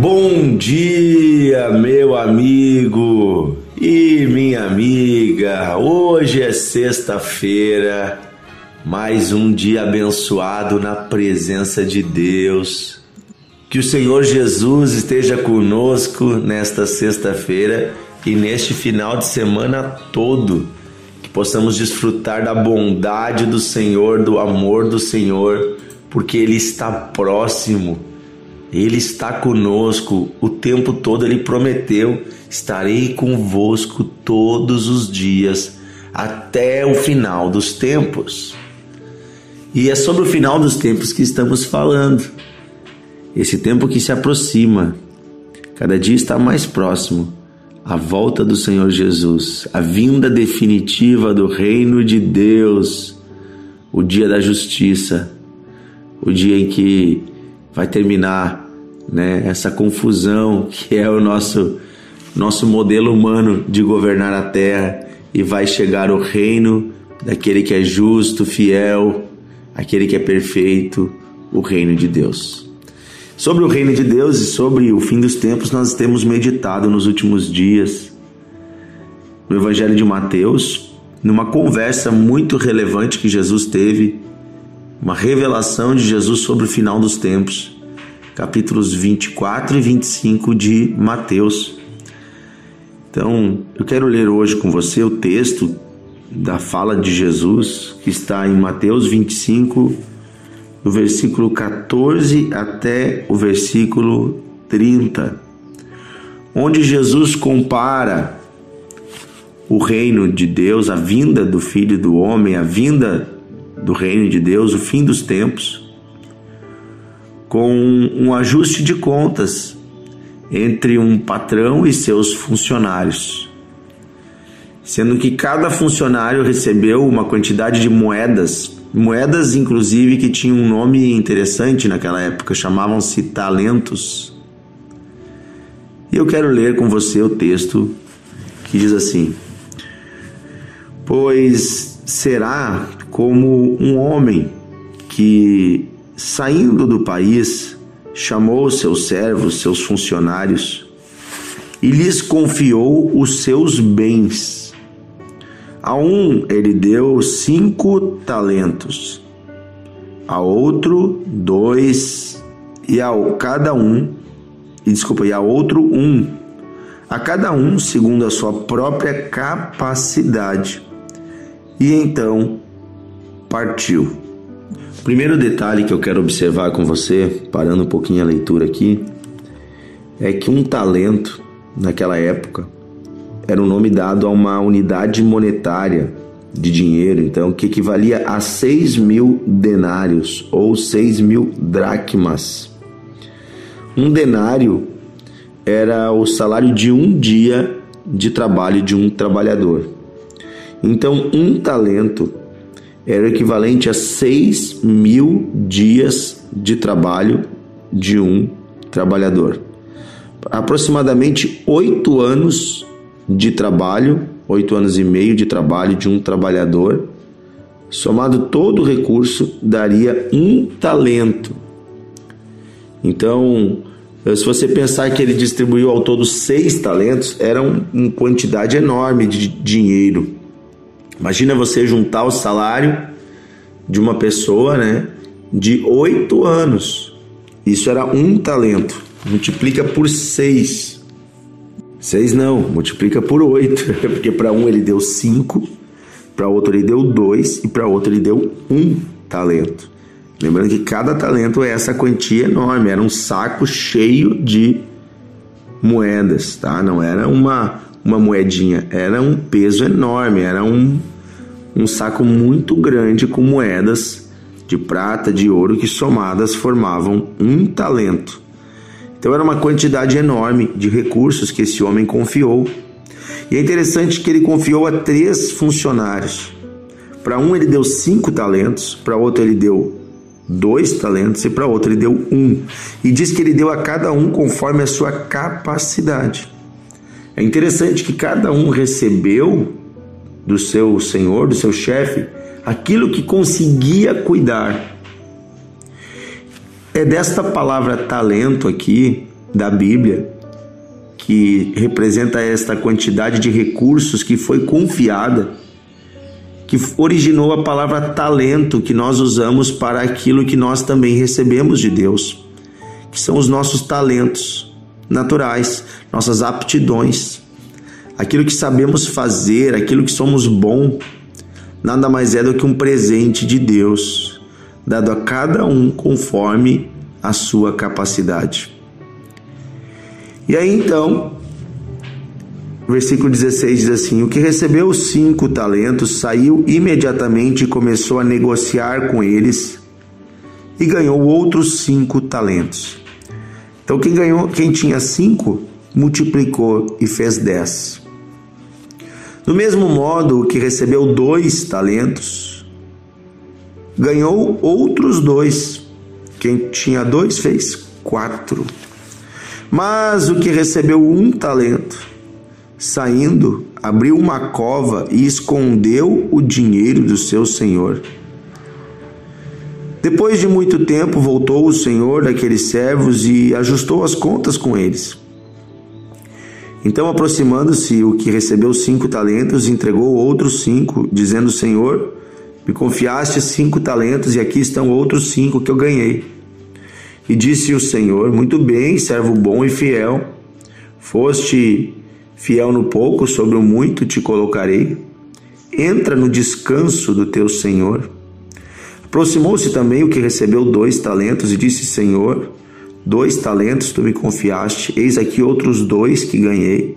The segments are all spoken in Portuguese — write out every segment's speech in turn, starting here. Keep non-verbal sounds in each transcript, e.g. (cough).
Bom dia, meu amigo e minha amiga. Hoje é sexta-feira, mais um dia abençoado na presença de Deus. Que o Senhor Jesus esteja conosco nesta sexta-feira e neste final de semana todo. Que possamos desfrutar da bondade do Senhor, do amor do Senhor, porque Ele está próximo ele está conosco o tempo todo, ele prometeu: estarei convosco todos os dias até o final dos tempos. E é sobre o final dos tempos que estamos falando. Esse tempo que se aproxima, cada dia está mais próximo. A volta do Senhor Jesus, a vinda definitiva do reino de Deus, o dia da justiça, o dia em que vai terminar né? Essa confusão que é o nosso nosso modelo humano de governar a terra e vai chegar o reino daquele que é justo, fiel, aquele que é perfeito, o reino de Deus. Sobre o reino de Deus e sobre o fim dos tempos, nós temos meditado nos últimos dias no Evangelho de Mateus, numa conversa muito relevante que Jesus teve, uma revelação de Jesus sobre o final dos tempos capítulos 24 e 25 de Mateus. Então, eu quero ler hoje com você o texto da fala de Jesus, que está em Mateus 25, do versículo 14 até o versículo 30, onde Jesus compara o reino de Deus, a vinda do Filho do Homem, a vinda do reino de Deus, o fim dos tempos com um ajuste de contas entre um patrão e seus funcionários, sendo que cada funcionário recebeu uma quantidade de moedas, moedas inclusive que tinham um nome interessante naquela época, chamavam-se talentos. E eu quero ler com você o texto que diz assim: Pois será como um homem que Saindo do país, chamou seus servos, seus funcionários, e lhes confiou os seus bens. A um ele deu cinco talentos, a outro dois, e a cada um, e desculpa, e a outro um, a cada um segundo a sua própria capacidade. E então partiu. Primeiro detalhe que eu quero observar com você, parando um pouquinho a leitura aqui, é que um talento, naquela época, era o um nome dado a uma unidade monetária de dinheiro, então, que equivalia a 6 mil denários ou 6 mil dracmas. Um denário era o salário de um dia de trabalho de um trabalhador. Então, um talento era equivalente a 6 mil dias de trabalho de um trabalhador. Aproximadamente oito anos de trabalho, oito anos e meio de trabalho de um trabalhador, somado todo o recurso, daria um talento. Então, se você pensar que ele distribuiu ao todo seis talentos, era uma quantidade enorme de dinheiro. Imagina você juntar o salário de uma pessoa, né, de oito anos. Isso era um talento. Multiplica por seis. Seis não, multiplica por oito, (laughs) porque para um ele deu cinco, para outro ele deu dois e para outro ele deu um talento. Lembrando que cada talento é essa quantia enorme, era um saco cheio de moedas, tá? Não era uma uma moedinha, era um peso enorme, era um, um saco muito grande com moedas de prata, de ouro que somadas formavam um talento. Então era uma quantidade enorme de recursos que esse homem confiou. E é interessante que ele confiou a três funcionários. Para um ele deu cinco talentos, para outro ele deu dois talentos e para outro ele deu um. E diz que ele deu a cada um conforme a sua capacidade. É interessante que cada um recebeu do seu senhor, do seu chefe, aquilo que conseguia cuidar. É desta palavra talento aqui da Bíblia, que representa esta quantidade de recursos que foi confiada, que originou a palavra talento que nós usamos para aquilo que nós também recebemos de Deus, que são os nossos talentos naturais, nossas aptidões, aquilo que sabemos fazer, aquilo que somos bom, nada mais é do que um presente de Deus, dado a cada um conforme a sua capacidade. E aí então, versículo 16 diz assim: O que recebeu os cinco talentos saiu imediatamente e começou a negociar com eles e ganhou outros cinco talentos. Então quem ganhou, quem tinha cinco, multiplicou e fez dez. Do mesmo modo, o que recebeu dois talentos ganhou outros dois. Quem tinha dois fez quatro. Mas o que recebeu um talento, saindo, abriu uma cova e escondeu o dinheiro do seu senhor. Depois de muito tempo, voltou o senhor daqueles servos e ajustou as contas com eles. Então, aproximando-se, o que recebeu cinco talentos entregou outros cinco, dizendo: Senhor, me confiaste cinco talentos e aqui estão outros cinco que eu ganhei. E disse o Senhor: Muito bem, servo bom e fiel. Foste fiel no pouco, sobre o muito te colocarei. Entra no descanso do teu Senhor. Aproximou-se também o que recebeu dois talentos e disse: Senhor, dois talentos tu me confiaste, eis aqui outros dois que ganhei.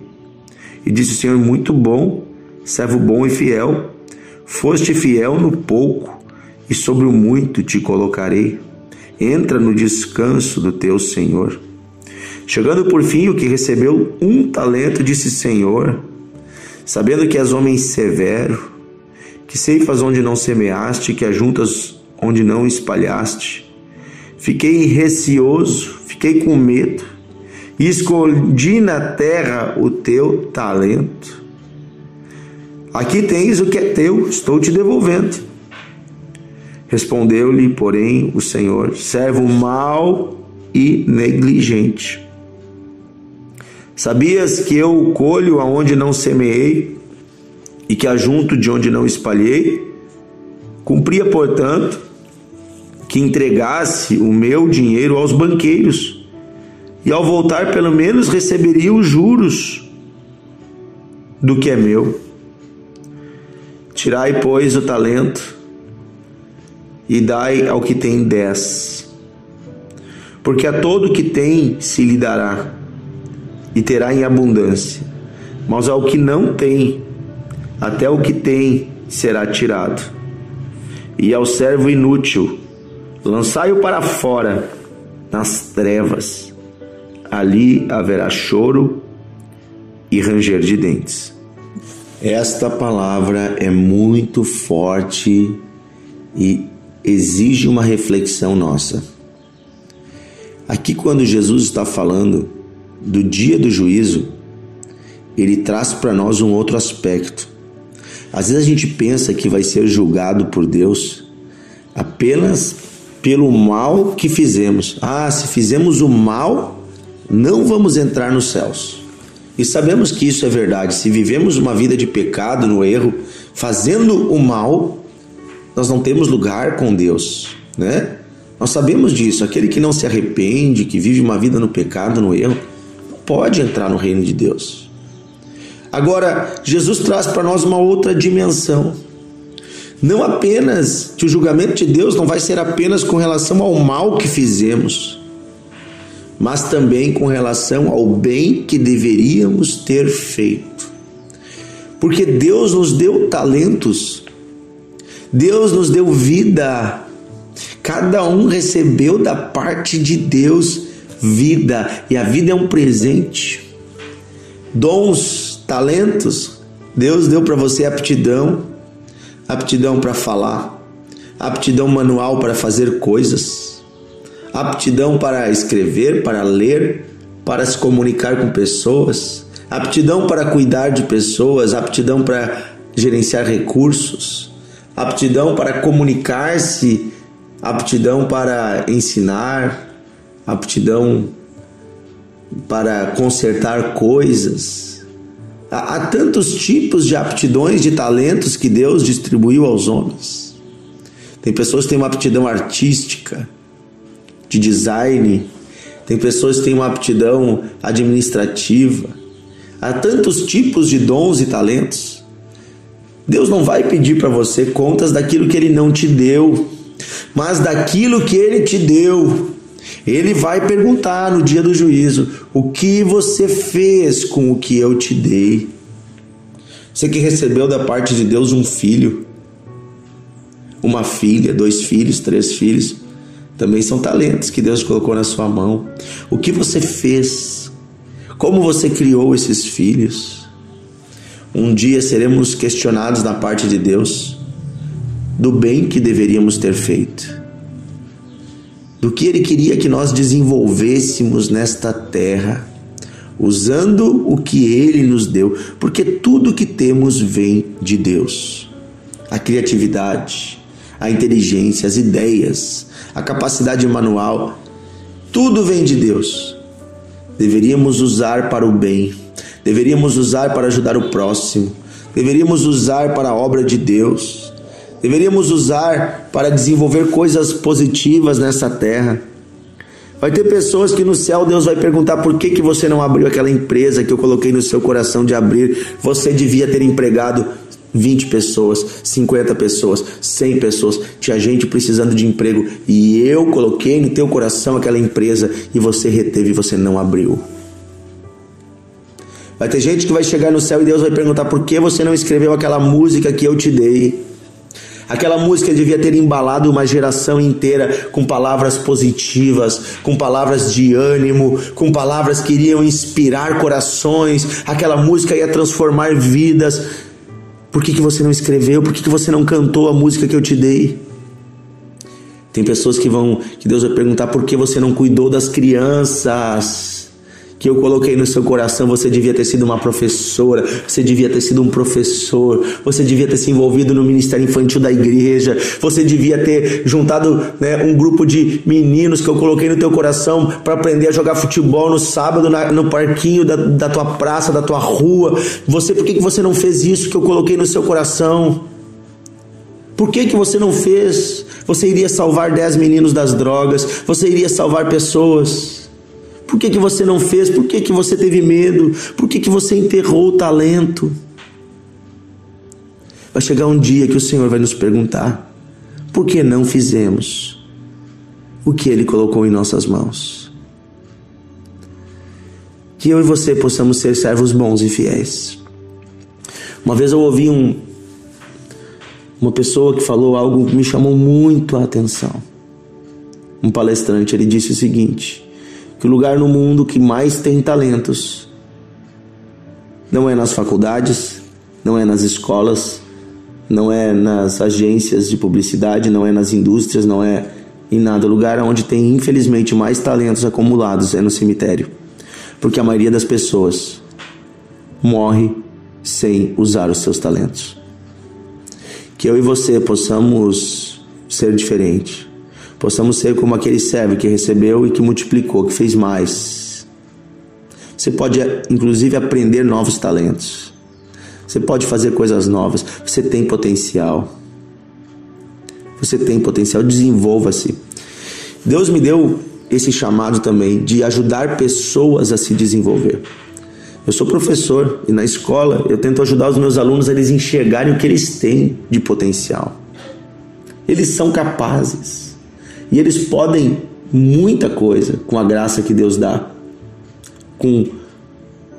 E disse o Senhor: Muito bom, servo bom e fiel. Foste fiel no pouco, e sobre o muito te colocarei entra no descanso do teu Senhor. Chegando por fim, o que recebeu um talento disse: Senhor, sabendo que és homem severo, que ceifas onde não semeaste, que ajuntas onde não espalhaste, fiquei receoso, fiquei com medo, e escondi na terra o teu talento. Aqui tens o que é teu, estou te devolvendo. Respondeu-lhe, porém, o Senhor: servo mau e negligente. Sabias que eu colho aonde não semeei e que ajunto de onde não espalhei? Cumpria, portanto, que entregasse o meu dinheiro aos banqueiros e ao voltar, pelo menos, receberia os juros do que é meu. Tirai, pois, o talento e dai ao que tem dez. Porque a todo que tem se lhe dará, e terá em abundância. Mas ao que não tem, até o que tem será tirado. E ao servo inútil, lançai-o para fora, nas trevas. Ali haverá choro e ranger de dentes. Esta palavra é muito forte e exige uma reflexão nossa. Aqui, quando Jesus está falando do dia do juízo, ele traz para nós um outro aspecto. Às vezes a gente pensa que vai ser julgado por Deus apenas pelo mal que fizemos. Ah, se fizemos o mal, não vamos entrar nos céus. E sabemos que isso é verdade. Se vivemos uma vida de pecado, no erro, fazendo o mal, nós não temos lugar com Deus, né? Nós sabemos disso. Aquele que não se arrepende, que vive uma vida no pecado, no erro, não pode entrar no reino de Deus. Agora, Jesus traz para nós uma outra dimensão. Não apenas que o julgamento de Deus não vai ser apenas com relação ao mal que fizemos, mas também com relação ao bem que deveríamos ter feito. Porque Deus nos deu talentos Deus nos deu vida. Cada um recebeu da parte de Deus vida, e a vida é um presente. Dons, talentos, Deus deu para você aptidão, aptidão para falar, aptidão manual para fazer coisas, aptidão para escrever, para ler, para se comunicar com pessoas, aptidão para cuidar de pessoas, aptidão para gerenciar recursos. Aptidão para comunicar-se, aptidão para ensinar, aptidão para consertar coisas. Há, tantos tipos de aptidões, de talentos que Deus distribuiu aos homens. Tem pessoas que têm uma aptidão artística, de design, tem pessoas que têm uma aptidão administrativa. Há tantos tipos de dons e talentos. Deus não vai pedir para você contas daquilo que Ele não te deu, mas daquilo que Ele te deu. Ele vai perguntar no dia do juízo: o que você fez com o que eu te dei? Você que recebeu da parte de Deus um filho, uma filha, dois filhos, três filhos, também são talentos que Deus colocou na sua mão. O que você fez? Como você criou esses filhos? Um dia seremos questionados na parte de Deus do bem que deveríamos ter feito, do que Ele queria que nós desenvolvêssemos nesta terra, usando o que Ele nos deu, porque tudo que temos vem de Deus. A criatividade, a inteligência, as ideias, a capacidade manual, tudo vem de Deus. Deveríamos usar para o bem deveríamos usar para ajudar o próximo, deveríamos usar para a obra de Deus, deveríamos usar para desenvolver coisas positivas nessa terra. Vai ter pessoas que no céu Deus vai perguntar por que, que você não abriu aquela empresa que eu coloquei no seu coração de abrir. Você devia ter empregado 20 pessoas, 50 pessoas, 100 pessoas. Tinha gente precisando de emprego e eu coloquei no teu coração aquela empresa e você reteve e você não abriu. Vai ter gente que vai chegar no céu e Deus vai perguntar por que você não escreveu aquela música que eu te dei. Aquela música devia ter embalado uma geração inteira com palavras positivas, com palavras de ânimo, com palavras que iriam inspirar corações. Aquela música ia transformar vidas. Por que, que você não escreveu? Por que, que você não cantou a música que eu te dei? Tem pessoas que vão, que Deus vai perguntar por que você não cuidou das crianças que eu coloquei no seu coração, você devia ter sido uma professora, você devia ter sido um professor, você devia ter se envolvido no ministério infantil da igreja, você devia ter juntado né, um grupo de meninos que eu coloquei no teu coração para aprender a jogar futebol no sábado na, no parquinho da, da tua praça, da tua rua. Você, por que, que você não fez isso que eu coloquei no seu coração? Por que, que você não fez? Você iria salvar dez meninos das drogas, você iria salvar pessoas. Por que, que você não fez? Por que, que você teve medo? Por que, que você enterrou o talento? Vai chegar um dia que o Senhor vai nos perguntar: por que não fizemos o que Ele colocou em nossas mãos? Que eu e você possamos ser servos bons e fiéis. Uma vez eu ouvi um, uma pessoa que falou algo que me chamou muito a atenção. Um palestrante, ele disse o seguinte: que o lugar no mundo que mais tem talentos não é nas faculdades, não é nas escolas, não é nas agências de publicidade, não é nas indústrias, não é em nada. O lugar onde tem, infelizmente, mais talentos acumulados é no cemitério. Porque a maioria das pessoas morre sem usar os seus talentos. Que eu e você possamos ser diferentes possamos ser como aquele servo que recebeu e que multiplicou, que fez mais. Você pode, inclusive, aprender novos talentos. Você pode fazer coisas novas. Você tem potencial. Você tem potencial, desenvolva-se. Deus me deu esse chamado também de ajudar pessoas a se desenvolver. Eu sou professor e na escola eu tento ajudar os meus alunos a eles enxergarem o que eles têm de potencial. Eles são capazes. E eles podem muita coisa com a graça que Deus dá, com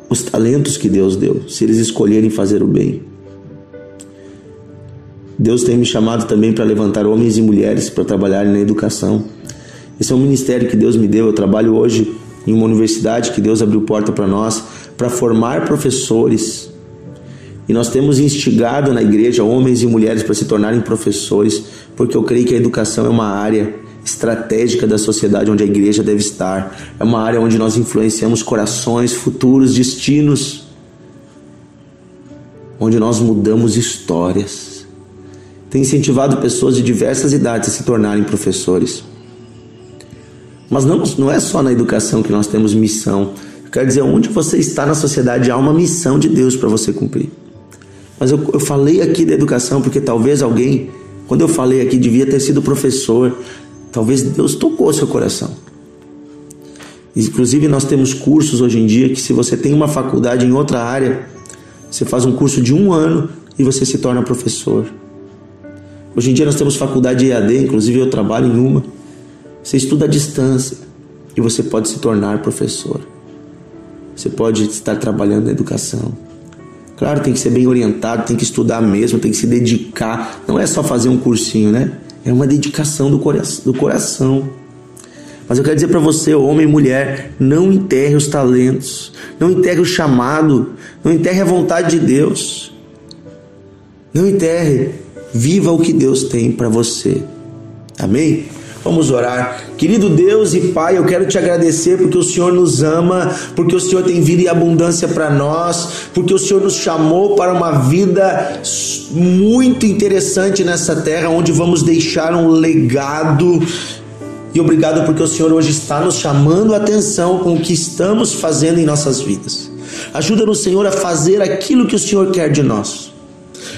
os talentos que Deus deu, se eles escolherem fazer o bem. Deus tem me chamado também para levantar homens e mulheres para trabalharem na educação. Esse é um ministério que Deus me deu. Eu trabalho hoje em uma universidade que Deus abriu porta para nós para formar professores. E nós temos instigado na igreja homens e mulheres para se tornarem professores, porque eu creio que a educação é uma área estratégica da sociedade onde a igreja deve estar. É uma área onde nós influenciamos corações, futuros, destinos, onde nós mudamos histórias. Tem incentivado pessoas de diversas idades a se tornarem professores. Mas não, não é só na educação que nós temos missão. Eu quero dizer, onde você está na sociedade há uma missão de Deus para você cumprir. Mas eu, eu falei aqui da educação porque talvez alguém, quando eu falei aqui, devia ter sido professor. Talvez Deus tocou seu coração. Inclusive, nós temos cursos hoje em dia que, se você tem uma faculdade em outra área, você faz um curso de um ano e você se torna professor. Hoje em dia, nós temos faculdade EAD, inclusive eu trabalho em uma. Você estuda à distância e você pode se tornar professor. Você pode estar trabalhando na educação. Claro, tem que ser bem orientado, tem que estudar mesmo, tem que se dedicar. Não é só fazer um cursinho, né? É uma dedicação do coração. Mas eu quero dizer para você, homem e mulher, não enterre os talentos, não enterre o chamado, não enterre a vontade de Deus. Não enterre, viva o que Deus tem para você. Amém? Vamos orar. Querido Deus e Pai, eu quero te agradecer porque o Senhor nos ama, porque o Senhor tem vida e abundância para nós, porque o Senhor nos chamou para uma vida muito interessante nessa terra, onde vamos deixar um legado. E obrigado porque o Senhor hoje está nos chamando a atenção com o que estamos fazendo em nossas vidas. Ajuda-nos, Senhor, a fazer aquilo que o Senhor quer de nós.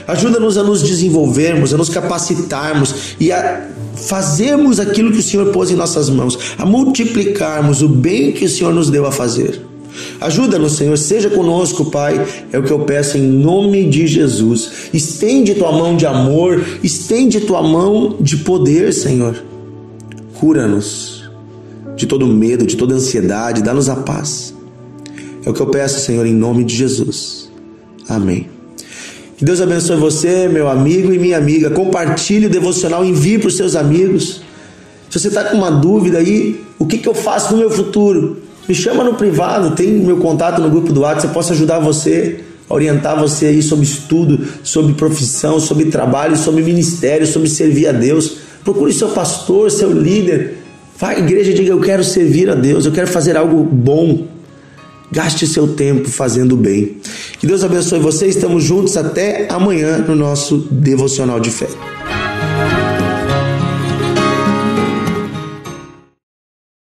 Ajuda-nos a nos desenvolvermos, a nos capacitarmos e a fazermos aquilo que o Senhor pôs em nossas mãos, a multiplicarmos o bem que o Senhor nos deu a fazer. Ajuda-nos, Senhor, seja conosco, Pai, é o que eu peço em nome de Jesus. Estende tua mão de amor, estende tua mão de poder, Senhor. Cura-nos de todo medo, de toda ansiedade, dá-nos a paz. É o que eu peço, Senhor, em nome de Jesus. Amém. Que Deus abençoe você, meu amigo e minha amiga. Compartilhe o devocional, envie para os seus amigos. Se você está com uma dúvida aí, o que, que eu faço no meu futuro? Me chama no privado, tem meu contato no grupo do WhatsApp, eu posso ajudar você, orientar você aí sobre estudo, sobre profissão, sobre trabalho, sobre ministério, sobre servir a Deus. Procure seu pastor, seu líder. Vai à igreja e diga: Eu quero servir a Deus, eu quero fazer algo bom. Gaste seu tempo fazendo bem. Que Deus abençoe você. Estamos juntos até amanhã no nosso devocional de fé.